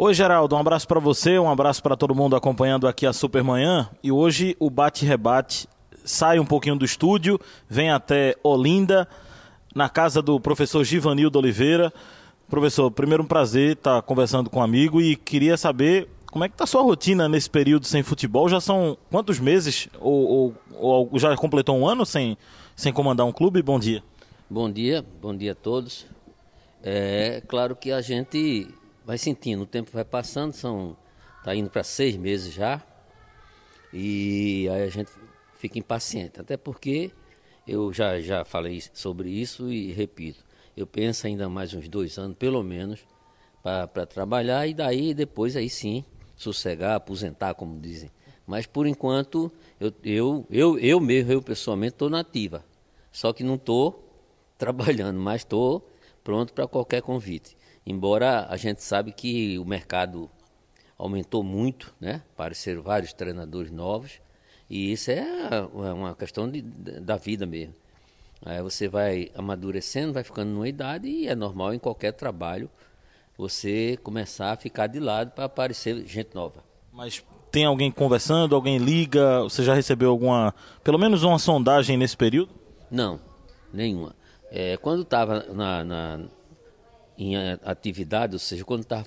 Oi, Geraldo, um abraço para você, um abraço para todo mundo acompanhando aqui a Supermanhã. E hoje o bate-rebate sai um pouquinho do estúdio, vem até Olinda, na casa do professor Givanildo Oliveira. Professor, primeiro um prazer estar conversando com um amigo e queria saber como é que está sua rotina nesse período sem futebol? Já são quantos meses? Ou, ou, ou, já completou um ano sem, sem comandar um clube? Bom dia. Bom dia, bom dia a todos. É claro que a gente vai sentindo, o tempo vai passando, são tá indo para seis meses já, e aí a gente fica impaciente, até porque eu já, já falei sobre isso e repito, eu penso ainda mais uns dois anos, pelo menos, para trabalhar e daí depois aí sim sossegar, aposentar, como dizem. Mas por enquanto eu, eu, eu, eu mesmo, eu pessoalmente, estou nativa. Só que não estou trabalhando, mas estou pronto para qualquer convite. Embora a gente sabe que o mercado aumentou muito, né? Apareceram vários treinadores novos e isso é, uma questão de, da vida mesmo. Aí você vai amadurecendo, vai ficando numa idade e é normal em qualquer trabalho você começar a ficar de lado para aparecer gente nova. Mas tem alguém conversando, alguém liga? Você já recebeu alguma, pelo menos uma sondagem nesse período? Não, nenhuma. É, quando estava na, na, em atividade, ou seja, quando estava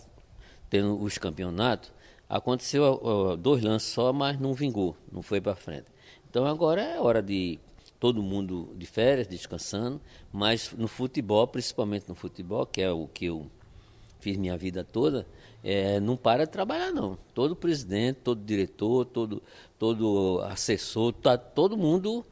tendo os campeonatos, aconteceu dois lances só, mas não vingou, não foi para frente. Então agora é hora de todo mundo de férias, descansando, mas no futebol, principalmente no futebol, que é o que eu fiz minha vida toda, é, não para de trabalhar não. Todo presidente, todo diretor, todo, todo assessor, tá todo mundo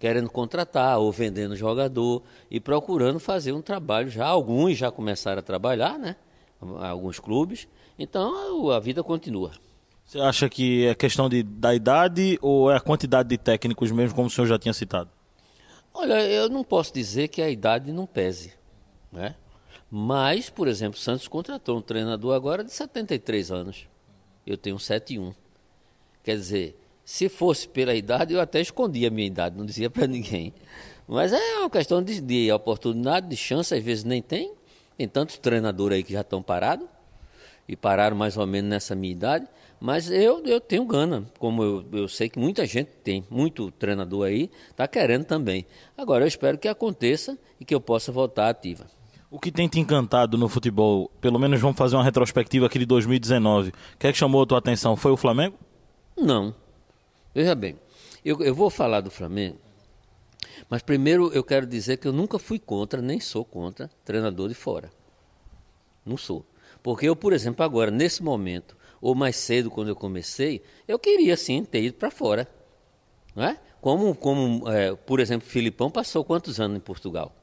querendo contratar ou vendendo jogador e procurando fazer um trabalho já. Alguns já começaram a trabalhar, né? Alguns clubes. Então a vida continua. Você acha que é questão de, da idade ou é a quantidade de técnicos mesmo, como o senhor já tinha citado? Olha, eu não posso dizer que a idade não pese, né? Mas, por exemplo, o Santos contratou um treinador agora de 73 anos. Eu tenho 71. Quer dizer, se fosse pela idade, eu até escondia a minha idade, não dizia para ninguém. Mas é uma questão de, de, oportunidade, de chance, às vezes nem tem. Tem tantos treinadores aí que já estão parados, e pararam mais ou menos nessa minha idade. Mas eu, eu tenho gana, como eu, eu sei que muita gente tem, muito treinador aí, está querendo também. Agora eu espero que aconteça e que eu possa voltar ativa. O que tem te encantado no futebol, pelo menos vamos fazer uma retrospectiva aqui de 2019, o que é que chamou a tua atenção? Foi o Flamengo? Não, Veja bem, eu, eu vou falar do Flamengo, mas primeiro eu quero dizer que eu nunca fui contra, nem sou contra, treinador de fora. Não sou. Porque eu, por exemplo, agora, nesse momento, ou mais cedo, quando eu comecei, eu queria sim ter ido para fora. Não é? Como, como é, por exemplo, Filipão passou quantos anos em Portugal?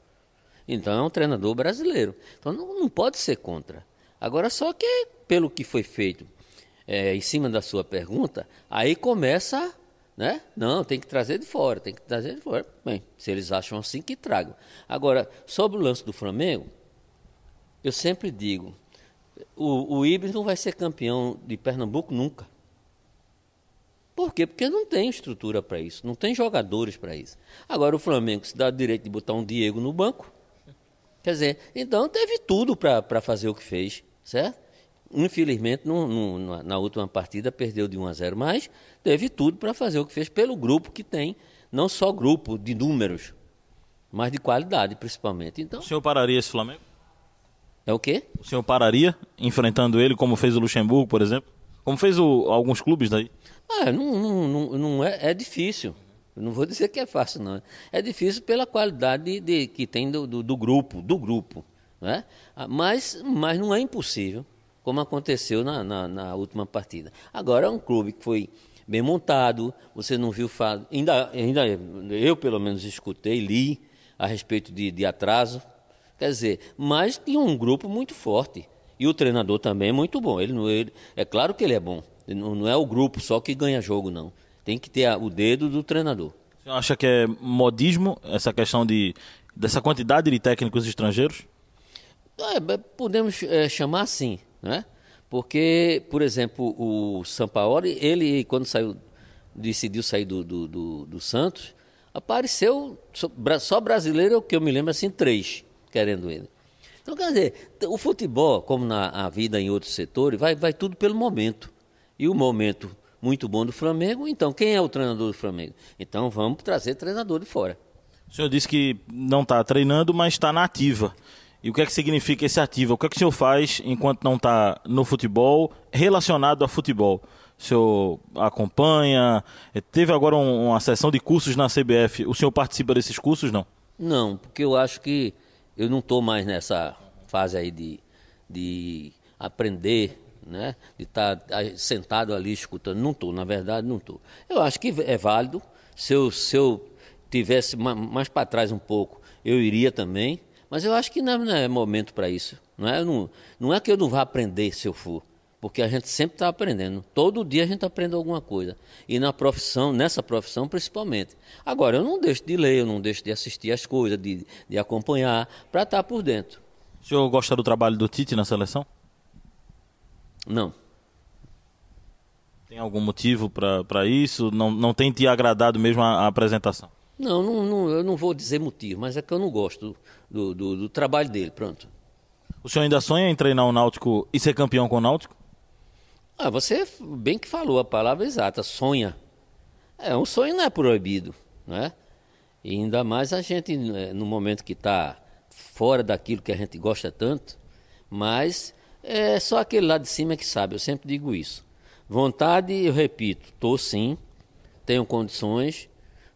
Então é um treinador brasileiro. Então não, não pode ser contra. Agora, só que pelo que foi feito é, em cima da sua pergunta, aí começa, né? Não, tem que trazer de fora, tem que trazer de fora. Bem, se eles acham assim, que tragam. Agora, sobre o lance do Flamengo, eu sempre digo, o, o Ibis não vai ser campeão de Pernambuco nunca. Por quê? Porque não tem estrutura para isso, não tem jogadores para isso. Agora o Flamengo se dá o direito de botar um Diego no banco. Quer dizer, então teve tudo para fazer o que fez, certo? Infelizmente, no, no, na última partida perdeu de 1 a 0, mas teve tudo para fazer o que fez pelo grupo que tem, não só grupo de números, mas de qualidade principalmente. Então, o senhor pararia esse Flamengo? É o quê? O senhor pararia enfrentando ele, como fez o Luxemburgo, por exemplo? Como fez o, alguns clubes daí? Ah, não, não, não, não é, é difícil. não vou dizer que é fácil, não. É difícil pela qualidade de, de que tem do, do, do, grupo, do grupo. Né? Mas, mas não é impossível como aconteceu na, na, na última partida. Agora é um clube que foi bem montado, você não viu ainda ainda eu pelo menos escutei, li a respeito de, de atraso, quer dizer, mas tinha um grupo muito forte e o treinador também é muito bom. Ele, ele é claro que ele é bom, não, é o grupo só que ganha jogo não, tem que ter a, o dedo do treinador. Você acha que é modismo essa questão de dessa quantidade de técnicos estrangeiros? É, podemos é, chamar assim. Né? Porque, por exemplo, o Sampaoli, ele quando saiu, decidiu sair do, do, do, do Santos, apareceu só brasileiro, que eu me lembro assim, três querendo ele. Então, quer dizer, o futebol, como na vida em outros setores, vai, vai tudo pelo momento. E o momento muito bom do Flamengo, então quem é o treinador do Flamengo? Então vamos trazer treinador de fora. O senhor disse que não está treinando, mas está na ativa. E o que é que significa esse ativo? O que é que o senhor faz enquanto não está no futebol, relacionado a futebol? O senhor acompanha? Teve agora uma sessão de cursos na CBF. O senhor participa desses cursos, não? Não, porque eu acho que eu não estou mais nessa fase aí de, de aprender, né? de estar tá sentado ali escutando. Não estou, na verdade, não estou. Eu acho que é válido. Se eu, se eu tivesse mais para trás um pouco, eu iria também. Mas eu acho que não é momento para isso. Não é, não, não é que eu não vá aprender se eu for. Porque a gente sempre está aprendendo. Todo dia a gente aprende alguma coisa. E na profissão, nessa profissão principalmente. Agora, eu não deixo de ler, eu não deixo de assistir as coisas, de, de acompanhar, para estar tá por dentro. O senhor gosta do trabalho do Tite na seleção? Não. Tem algum motivo para isso? Não, não tem te agradado mesmo a, a apresentação? Não, não, não, eu não vou dizer motivo, mas é que eu não gosto do, do, do trabalho dele, pronto. O senhor ainda sonha em treinar o Náutico e ser campeão com o Náutico? Ah, você bem que falou a palavra exata, sonha. É, um sonho não é proibido, né? E ainda mais a gente, né, no momento que está fora daquilo que a gente gosta tanto, mas é só aquele lá de cima que sabe, eu sempre digo isso. Vontade, eu repito, estou sim, tenho condições,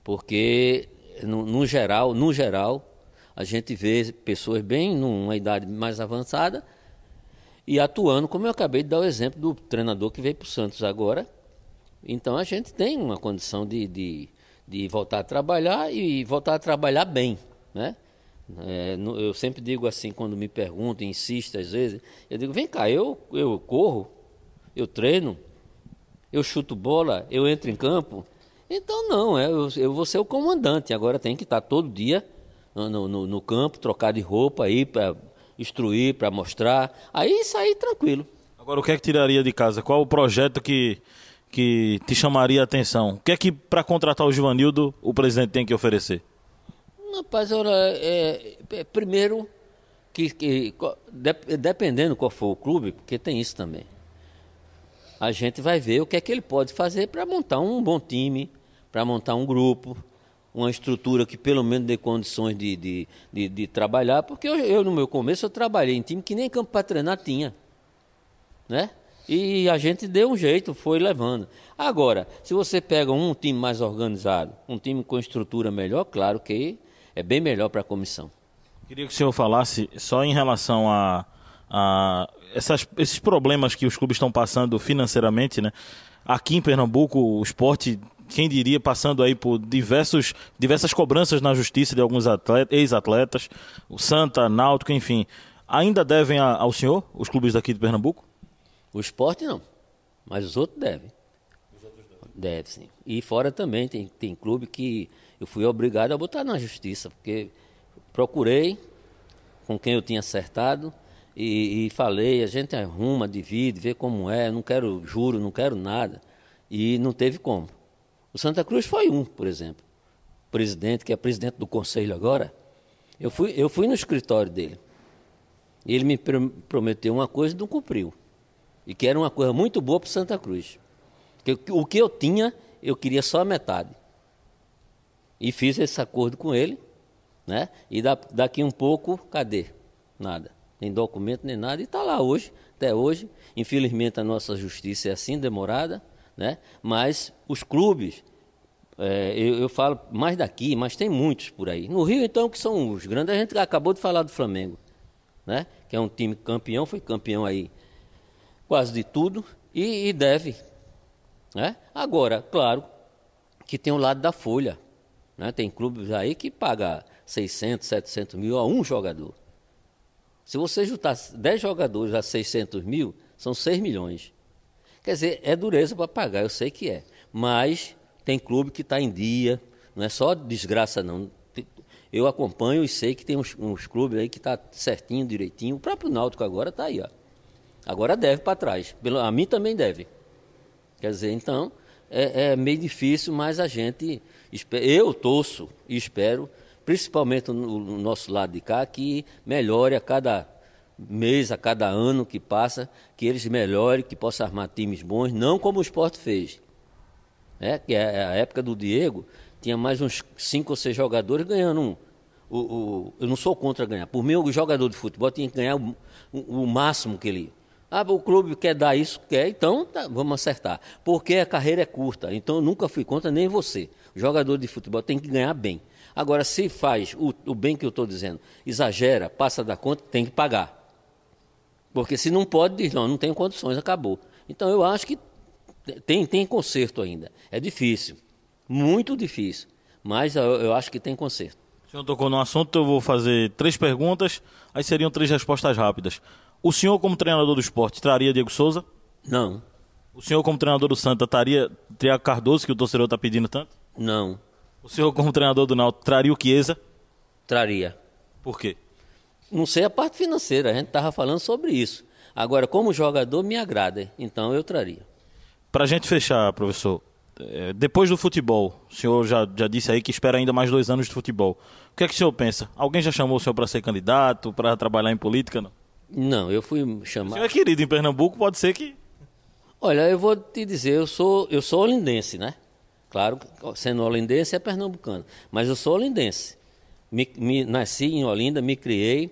porque no, no, geral, no geral, a gente vê pessoas bem numa idade mais avançada e atuando, como eu acabei de dar o exemplo do treinador que veio para o Santos agora. Então a gente tem uma condição de, de, de voltar a trabalhar e voltar a trabalhar bem, né? É, eu sempre digo assim, quando me perguntam, insistem às vezes, eu digo, vem cá, eu, eu corro, eu treino, eu chuto bola, eu entro em campo. Então não, é, eu, eu vou ser o comandante, agora tem que estar todo dia no, no, no campo, trocar de roupa aí para instruir, para mostrar. Aí sair tranquilo. Agora, o que é que tiraria de casa? Qual o projeto que, que te chamaria a atenção? O que é que, para contratar o Givanildo, o presidente tem que oferecer? Rapaz, olha, é, é, primeiro, que, que de, dependendo qual for o clube, porque tem isso também, a gente vai ver o que é que ele pode fazer para montar um bom time, para montar um grupo, uma estrutura que pelo menos dê condições de, de, de, de trabalhar, porque eu, eu, no meu começo, eu trabalhei em time que nem campo para treinar tinha, né? E a gente deu um jeito, foi levando. Agora, se você pega um time mais organizado, um time com estrutura melhor, claro que é bem melhor para a comissão. Queria que o senhor falasse só em relação a, a essas, esses problemas que os clubes estão passando financeiramente, né? Aqui em Pernambuco, o esporte quem diria, passando aí por diversos, diversas cobranças na justiça de alguns ex-atletas, o Santa, Náutico, enfim. Ainda devem a, ao senhor, os clubes daqui de Pernambuco? O esporte não, mas os outros devem. Os outros devem. Deve, sim. E fora também, tem, tem clube que eu fui obrigado a botar na justiça, porque procurei com quem eu tinha acertado e, e falei, a gente arruma, divide, vê como é, não quero juro, não quero nada. E não teve como. O Santa Cruz foi um, por exemplo. presidente, que é presidente do conselho agora, eu fui, eu fui no escritório dele. E ele me prometeu uma coisa e não cumpriu. E que era uma coisa muito boa para Santa Cruz. Que, o que eu tinha, eu queria só a metade. E fiz esse acordo com ele, né? E da, daqui um pouco, cadê? Nada. Nem documento, nem nada. E está lá hoje, até hoje. Infelizmente a nossa justiça é assim, demorada né? Mas os clubes, é, eu, eu, falo mais daqui, mas tem muitos por aí. No Rio, então, que são os grandes, a gente acabou de falar do Flamengo, né? Que é um time campeão, foi campeão aí quase de tudo e, e deve, né? Agora, claro, que tem o lado da folha, né? Tem clubes aí que paga 600, 700 mil a um jogador. Se você juntar 10 jogadores a 600 mil, são 6 milhões. Quer dizer, é dureza para pagar, eu sei que é. Mas tem clube que está em dia, não é só desgraça não. Eu acompanho e sei que tem uns, uns clubes aí que está certinho, direitinho. O próprio Náutico agora está aí, ó. Agora deve para trás. A mim também deve. Quer dizer, então, é, é meio difícil, mas a gente. Eu torço e espero, principalmente no, no nosso lado de cá, que melhore a cada mês, a cada ano que passa, que eles melhorem, que possam armar times bons, não como o esporte fez. É, que é a época do Diego, tinha mais uns cinco ou seis jogadores ganhando um. O, o, eu não sou contra ganhar. Por mim, o jogador de futebol tinha que ganhar o, o, o máximo que ele. Ah, o clube quer dar isso, quer, então tá, vamos acertar. Porque a carreira é curta, então eu nunca fui contra, nem você. O jogador de futebol tem que ganhar bem. Agora, se faz o, o bem que eu estou dizendo, exagera, passa da conta, tem que pagar. Porque se não pode, diz, não, não tenho condições, acabou. Então eu acho que tem, tem conserto ainda. É difícil, muito difícil, mas eu, eu acho que tem conserto. O senhor tocou no assunto, eu vou fazer três perguntas, aí seriam três respostas rápidas. O senhor, como treinador do esporte, traria Diego Souza? Não. O senhor, como treinador do Santa, traria Triago Cardoso, que o torcedor está pedindo tanto? Não. O senhor, como treinador do Náutico, traria o Chiesa? Traria. Por quê? Não sei a parte financeira, a gente estava falando sobre isso. Agora, como jogador, me agrada, então eu traria. Para a gente fechar, professor, é, depois do futebol, o senhor já, já disse aí que espera ainda mais dois anos de futebol. O que é que o senhor pensa? Alguém já chamou o senhor para ser candidato, para trabalhar em política? Não? Não, eu fui O chamado. senhor é querido em Pernambuco, pode ser que. Olha, eu vou te dizer, eu sou, eu sou olindense, né? Claro, sendo olindense é pernambucano, mas eu sou olindense. Me, me- nasci em Olinda, me criei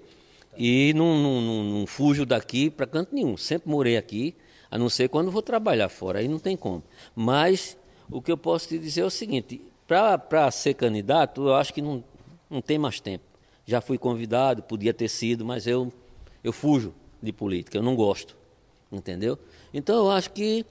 e não, não, não- não fujo daqui para canto nenhum. Sempre morei aqui, a não ser quando vou trabalhar fora, aí não tem como. Mas o que eu posso te dizer é o seguinte: para ser candidato, eu acho que não, não tem mais tempo. Já fui convidado, podia ter sido, mas eu, eu fujo de política, eu não gosto entendeu? Então eu acho que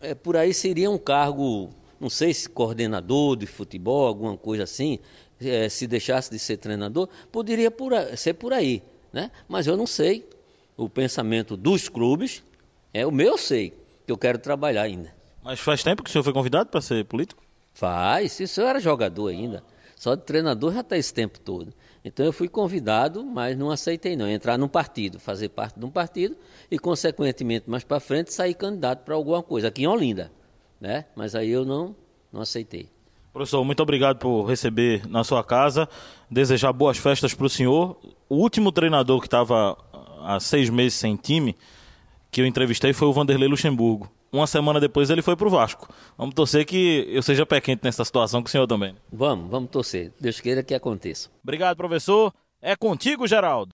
eh, por aí seria um cargo, não sei se coordenador de futebol, alguma coisa assim, eh, se deixasse de ser treinador, poderia por ser por aí, né? Mas eu não sei o pensamento dos clubes, é o meu eu sei, que eu quero trabalhar ainda. Mas faz tempo que o senhor foi convidado para ser político? Faz, isso eu era jogador ainda. Só de treinador já está esse tempo todo. Então eu fui convidado, mas não aceitei não. Entrar num partido, fazer parte de um partido e, consequentemente, mais para frente, sair candidato para alguma coisa, aqui em Olinda. Né? Mas aí eu não, não aceitei. Professor, muito obrigado por receber na sua casa. Desejar boas festas para o senhor. O último treinador que estava há seis meses sem time, que eu entrevistei, foi o Vanderlei Luxemburgo. Uma semana depois ele foi para o Vasco. Vamos torcer que eu seja pé quente nessa situação com o senhor também. Vamos, vamos torcer. Deus queira que aconteça. Obrigado, professor. É contigo, Geraldo.